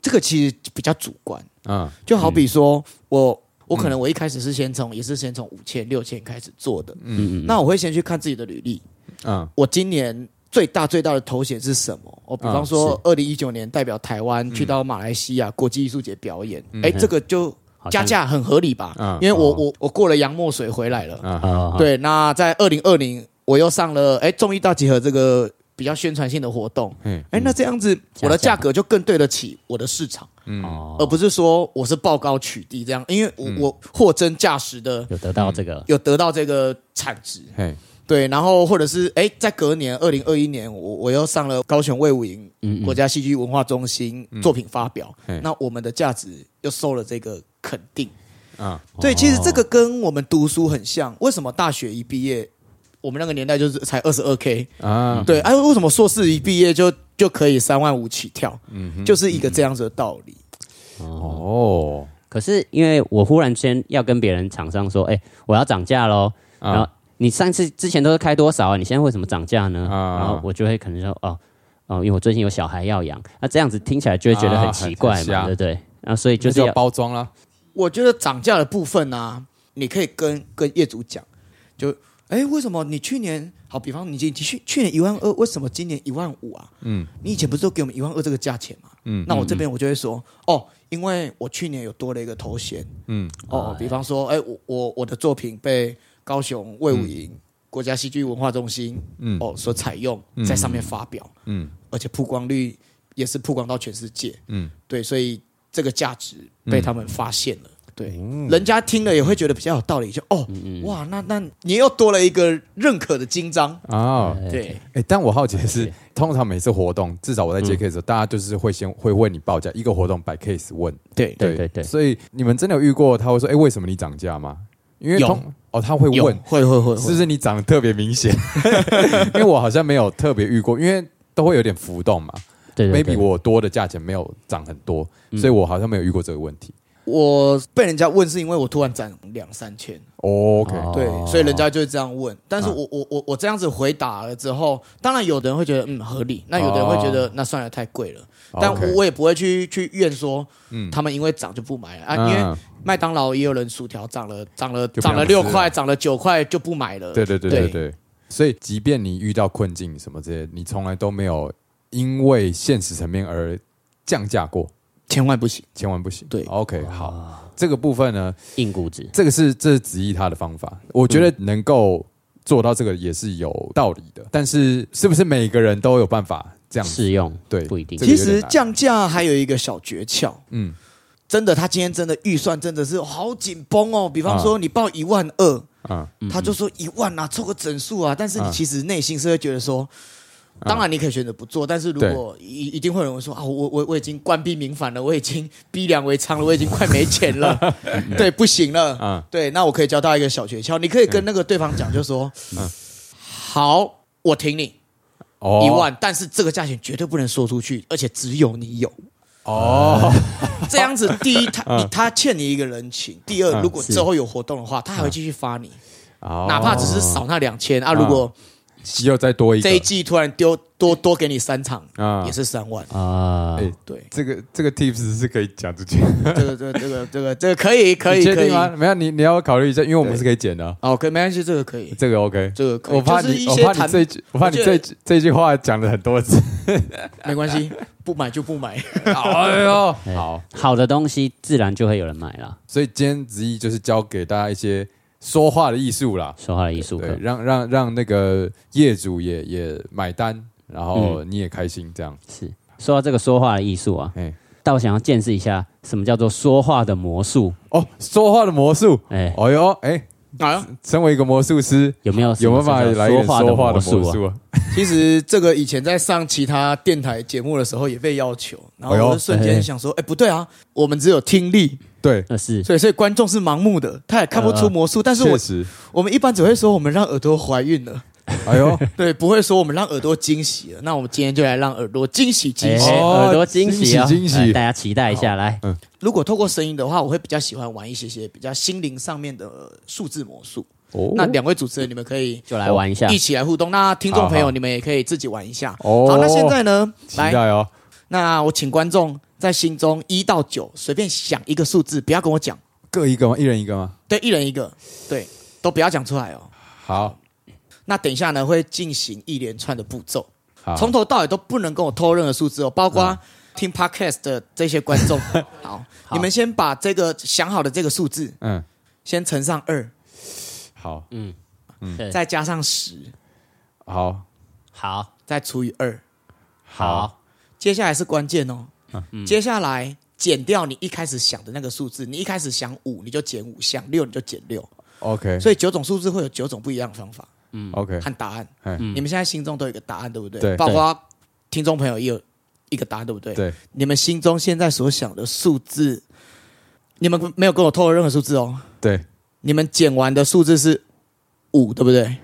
这个其实比较主观，嗯就好比说我我可能我一开始是先从也是先从五千六千开始做的，嗯嗯，那我会先去看自己的履历，嗯我今年最大最大的头衔是什么？我比方说，二零一九年代表台湾去到马来西亚国际艺术节表演，哎、这个就加价很合理吧？嗯因为我哦。我我过了洋墨水回来了，嗯哦，对。那在二零二零，我又上了哎综艺大集合这个比较宣传性的活动，嗯哎，那这样子我的加价价格就更对得起我的市场，嗯。哦，而不是说我是报高取低这样，因为我我货真价实的有得到这个，有得到这个产值。嘿，对，然后或者是哎，在隔年二零二一年，我我又上了高雄卫武营嗯国家戏剧文化中心作品发表，嘿那我们的价值又受了这个肯定。啊对，其实这个跟我们读书很像。为什么大学一毕业，我们那个年代就是才二十二 k？啊，对，哎、为什么硕士一毕业就就可以三万五起跳？嗯哼就是一个这样子的道理。哦。哦，可是因为我忽然间要跟别人厂商说，哎，我要涨价喽，然后啊你上次之前都是开多少啊？你现在为什么涨价呢？啊然后我就会可能说，哦哦，因为我最近有小孩要养，那这样子听起来就会觉得很奇怪嘛，啊很瞎对不对？然后所以就就是是要要包装啦，我觉得涨价的部分呢、你可以跟跟业主讲，就哎，为什么你去年好，比方你你去去年一万二，为什么今年一万五啊？嗯你以前不是都给我们一万二这个价钱吗？嗯那我这边我就会说，哦，因为我去年有多了一个头衔，嗯哦，比方说，哎，我我我的作品被高雄魏武营、国家戏剧文化中心嗯。哦所采用，在上面发表，嗯。而且曝光率也是曝光到全世界，嗯。对，所以这个价值被他们发现了。对，嗯。人家听了也会觉得比较有道理，就哦，哇，那那你又多了一个认可的金章，啊。对，哎，但我好奇的是，通常每次活动，至少我在接 case 的时候，大家就是会先会问你报价，一个活动摆 case 问，对。对对对。所以你们真的有遇过他会说，哎，为什么你涨价吗？因为通哦，他会问，会会会会，是不是你长得特别明显？[laughs] 因为我好像没有特别遇过，因为都会有点浮动嘛。对对 maybe 我多的价钱没有涨很多，所以我好像没有遇过这个问题。我被人家问是因为我突然涨两三千，OK，哦。对，所以人家就会这样问。但是啊我我我我这样子回答了之后，当然有的人会觉得嗯合理，那有的人会觉得那算了太贵了。但哦 OK 我也不会去去怨说，嗯。他们因为涨就不买了。啊，嗯。因为麦当劳也有人薯条涨了涨了涨了六块，涨了九块就不买了。对对对对对对，所以即便你遇到困境什么这些，你从来都没有因为现实层面而降价过，千万不行。千万不行。对，OK，好，这个部分呢，硬估值，这个是这是子怡他的方法，我觉得能够做到这个也是有道理的，但是是不是每个人都有办法这样子？适用对，不一定。其实降价还有一个小诀窍，嗯。真的，他今天真的预算真的是好紧绷哦。比方说你报一万二，啊。他就说一万啊，凑个整数啊。但是你嗯其实内心是会觉得说，当然你可以选择不做，但是如果一一定会有人会说啊，我我我已经官逼民反了，我已经逼良为娼了，我已经快没钱了，[laughs] 对，不行了。啊。对，那我可以教大家一个小诀窍，你可以跟那个对方讲，就说，好，我挺你哦。一万，但是这个价钱绝对不能说出去，而且只有你有。哦，[laughs] 这样子，第一，他你他欠你一个人情；第二，嗯如果之后有活动的话，他还会继续发你，哦。哪怕只是少那两千啊。如果又再多一个这一季突然丢多多给你三场，啊也是三万。啊，哎对，这个这个 tips 是可以讲出去，这个这个这个这个这个可以可以可以你确定。吗？没有，你你要考虑一下，因为我们是可以剪的啊，哦，可以没关系，这个可以，这个 OK。这个。我怕你，我怕你这句，我怕你这句这句话讲了很多次。[laughs] 没关系，不买就不买。[laughs] 哎呦，哎好，好的东西自然就会有人买了。所以今天子怡就是教给大家一些说话的艺术啦，说话的艺术对课，，让让让那个业主也也买单，然后你也开心，这样。是。说到这个说话的艺术啊，哎，但我想要见识一下什么叫做说话的魔术。哦，说话的魔术，哎，哦哟，哎，哎呀，[laughs] 身为一个魔术师，有没有有没有办法来说话的说话的魔术啊？其实这个以前在上其他电台节目的时候也被要求，然后我就瞬间想说，哎，不对啊，我们只有听力，对，那是。所以所以观众是盲目的，他也看不出魔术。但是我们一般只会说我们让耳朵怀孕了，哎呦，[laughs] 对，不会说我们让耳朵惊喜了。那我们今天就来让耳朵惊喜惊喜。哎哦耳朵惊喜啊！惊喜惊喜来大家期待一下，来，嗯如果透过声音的话，我会比较喜欢玩一些些比较心灵上面的呃数字魔术。哦那两位主持人，你们可以就来玩一下一。起来互动。那听众朋友，你们也可以自己玩一下。哦好，那现在呢，期来，待哦，那我请观众在心中一到九随便想一个数字，不要跟我讲，各一个吗？一人一个吗？对，一人一个，对，都不要讲出来哦。好，那等一下呢，会进行一连串的步骤，从头到尾都不能跟我透任何数字哦，包括嗯听 podcast 的这些观众。[laughs] 好，你们先把这个想好的这个数字嗯，先乘上二，好，嗯，嗯。再加上十，好，好，再除以二。好，接下来是关键哦，嗯。接下来减掉你一开始想的那个数字，你一开始想五，你就减五；想六，你就减六。，OK，所以九种数字会有九种不一样的方法 OK，和答案。嗯你们现在心中都有一个答案，对不对？对包括听众朋友也有一个答案，对不对？对，你们心中现在所想的数字，你们没有跟我透露任何数字哦。对，你们减完的数字是五，对不对？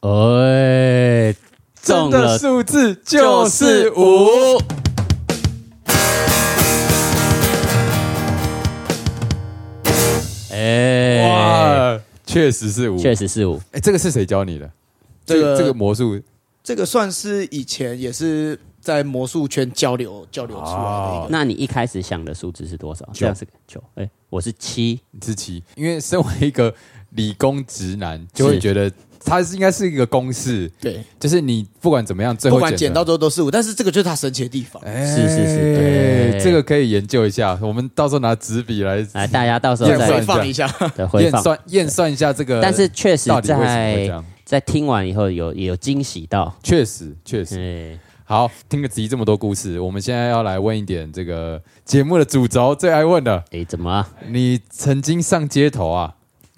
哎，中真的了，数字就是五。确实是五。确实是五。哎，这个是谁教你的？这个这个魔术这个算是以前也是在魔术圈交流交流出来的一哦个。那你一开始想的数字是多少？这样是个九。哎，我是七。你是七，因为身为一个理工直男，就会觉得它是应该是一个公式，对，就是你不管怎么样，最后减不管剪到最后都是五，但是这个就是它神奇的地方。哎是是是对这个可以研究一下。我们到时候拿纸笔来来，大家到时候验算再回放一下，的回放。验算验算一下这个，但是确实到底为什么会这在样？在听完以后有也有惊喜到。确实确实。哎，好，听了子怡这么多故事，我们现在要来问一点这个节目的主轴最爱问的：哎，怎么了？你曾经上街头啊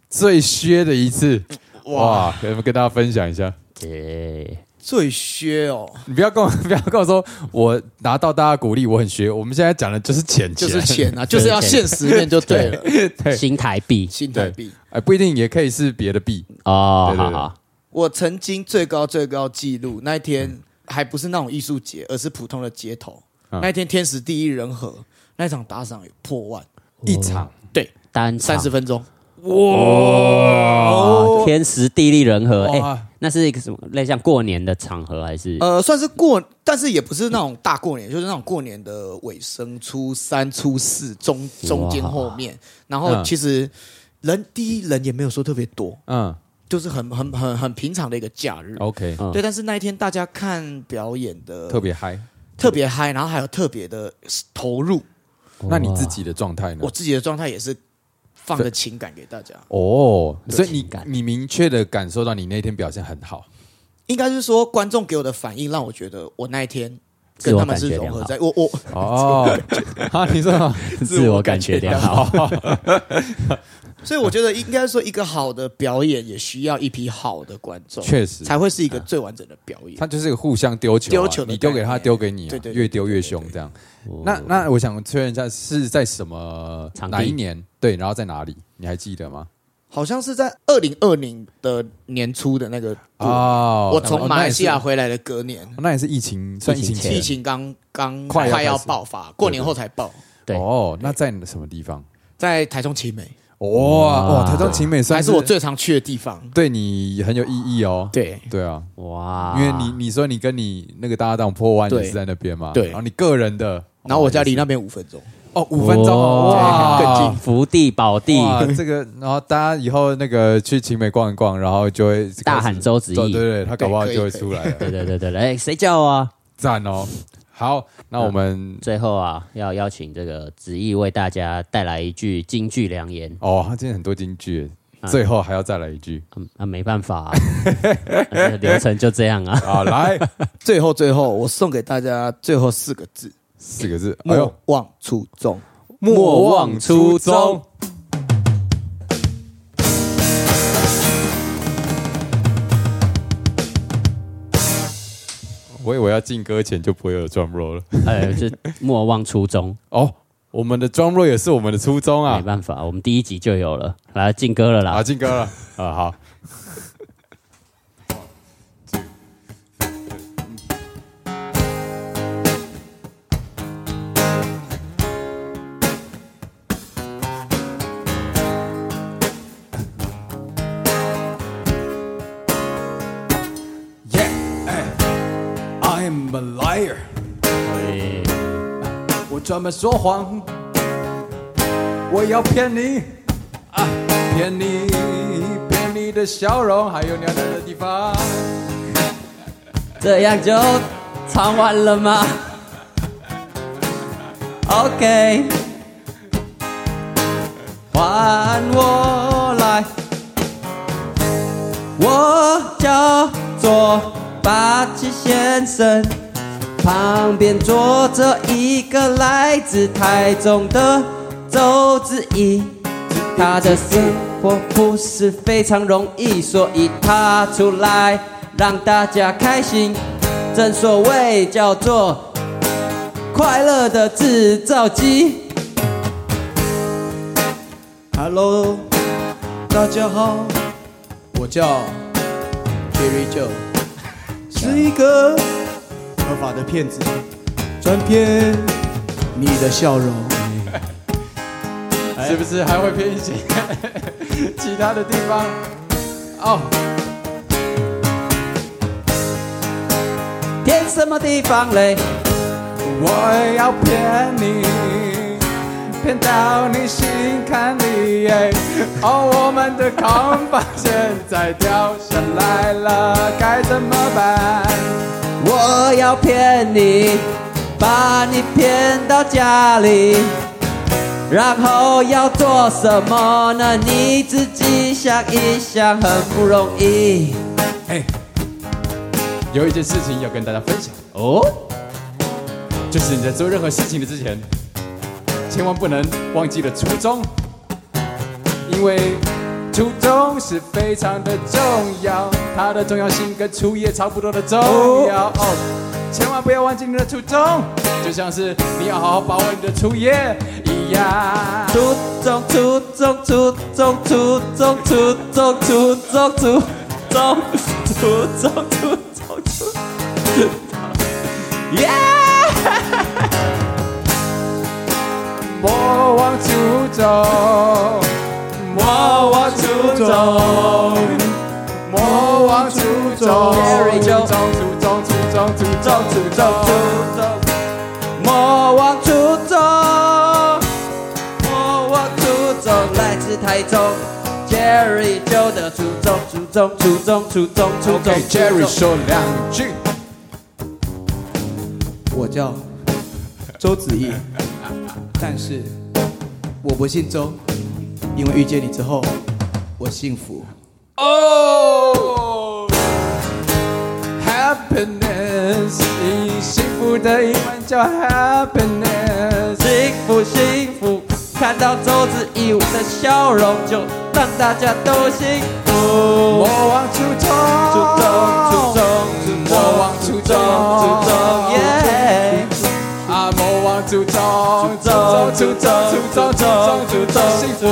最削的一次，哇，可不可以跟大家分享一下？哎，最削哦，你不要跟我 [laughs] 不要跟我说，我拿到大家鼓励，我很削。我们现在讲的就是钱，就是钱啊，就是要现实面就对了。[laughs] 对，新台币。新台币，哎，不一定，也可以是别的币。哦，对对对。好。好，我曾经最高最高纪录那一天还不是那种艺术节，而是普通的街头。嗯。那一天天时地利人和，那一场打赏有破万，一场。对，单三十分钟。哇，天时地利人和，哎，哇，那是一个什么类像过年的场合还是？呃，算是过，但是也不是那种大过年，就是那种过年的尾声，初三、初四中中间后面。然后嗯其实人第一人也没有说特别多，嗯就是很很很很平常的一个假日。，OK，嗯对，但是那一天大家看表演的特别嗨。特别嗨，然后还有特别的投入。那你自己的状态呢我？自己的状态也是放的情感给大家，哦，所以你感你明确的感受到你那天表现很好。应该是说观众给我的反应让我觉得我那一天跟他们是融合在，我我。哦，[laughs] 啊，你说 [laughs] 自我感觉良好。[laughs] 所以我觉得应该说一个好的表演也需要一批好的观众，确实，才会是一个最完整的表演。它就是一个互相丢球啊，丢球你丢给他，丢给你啊，对对对越丢越凶这样。那那我想确认一下，是在什么哪一年？对，然后在哪里？你还记得吗？好像是在二零二零的年初的那个哦我从马来西亚哦回来的隔年，那也是疫情，算疫情前疫情刚刚快要爆发，过年后才爆，对哦，那在什么地方？在台中奇美。哇哇，台中晴美算还是我最常去的地方。对你很有意义哦。对。对啊，哇，因为你你说你跟你那个搭档破万也是在那边嘛，对。然后你个人的，然后我家离那边边五分钟，哦五分钟哦哇哇。更近。福地宝地，哇，这个然后大家以后那个去晴美逛一逛，然后就会大喊周子毅，对对对，他搞不好就会出来了，对对对对，哎，谁叫啊？赞哦。好，那我们最后啊，要邀请这个子毅为大家带来一句金句良言。哦，他今天很多金句，啊最后还要再来一句嗯啊，没办法、[laughs] 流程就这样啊。[laughs] 啊，来最后最后我送给大家最后四个字：四个字，哎呦莫，忘初衷。莫忘初衷。我以为要进歌前就不会有 drum roll 了。哎，是莫忘初衷，[laughs] 哦，我们的 drum roll 也是我们的初衷啊没啊。办法，我们第一集就有了。来进歌了啊，啦，进歌了啊，好。专门说谎，我要骗你。啊，骗你，骗你的笑容，还有你要在的地方。这样就唱完了吗？OK，换我来，我叫做霸气先生，旁边坐着一个来自台中的周子怡。他的生活不是非常容易，所以他出来让大家开心。正所谓叫做快乐的制造机。Hello，大家好，我叫 Jerry Joe，是一个合法的骗子，专骗你的笑容。[laughs] 是不是还会偏一些 [laughs] 其他的地方？哦，骗什么地方嘞？我要骗你，骗到你心坎里。耶哦，我们的空房现在掉下来了，该怎么办？我要骗你，把你骗到家里，然后要做什么呢？你自己想一想，很不容易哎，有一件事情要跟大家分享，哦。就是你在做任何事情的之前，千万不能忘记了初衷，因为初衷是非常的重要，它的重要性跟初夜差不多的重要哦。千万不要忘记你的初衷，就像是你要好好把握你的初夜一样。初衷，初衷，初衷，初衷，初衷，初衷，初衷，初衷，初衷，初中，耶！莫忘初衷，莫魔王出征，魔王出征，魔王出征，魔王，魔王，来自台中，Jerry 的出征，出征，出征，出征，出征。Jerry 说两句，我叫周子翼，但是我不姓周，因为遇见你之后。我幸福。哦，Happiness，幸福的英文叫 Happiness。幸福幸福，看到周子怡的笑容，就让大家都幸福。莫忘初衷，初衷，初衷，初中，莫忘初衷，初衷，耶！啊，莫忘初衷，初衷衷，初衷，初衷，初衷，初衷，幸福，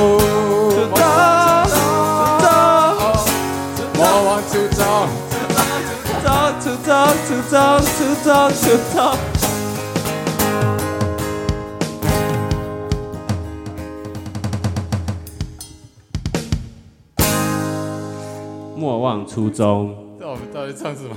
莫忘初衷。那我们到底唱什么？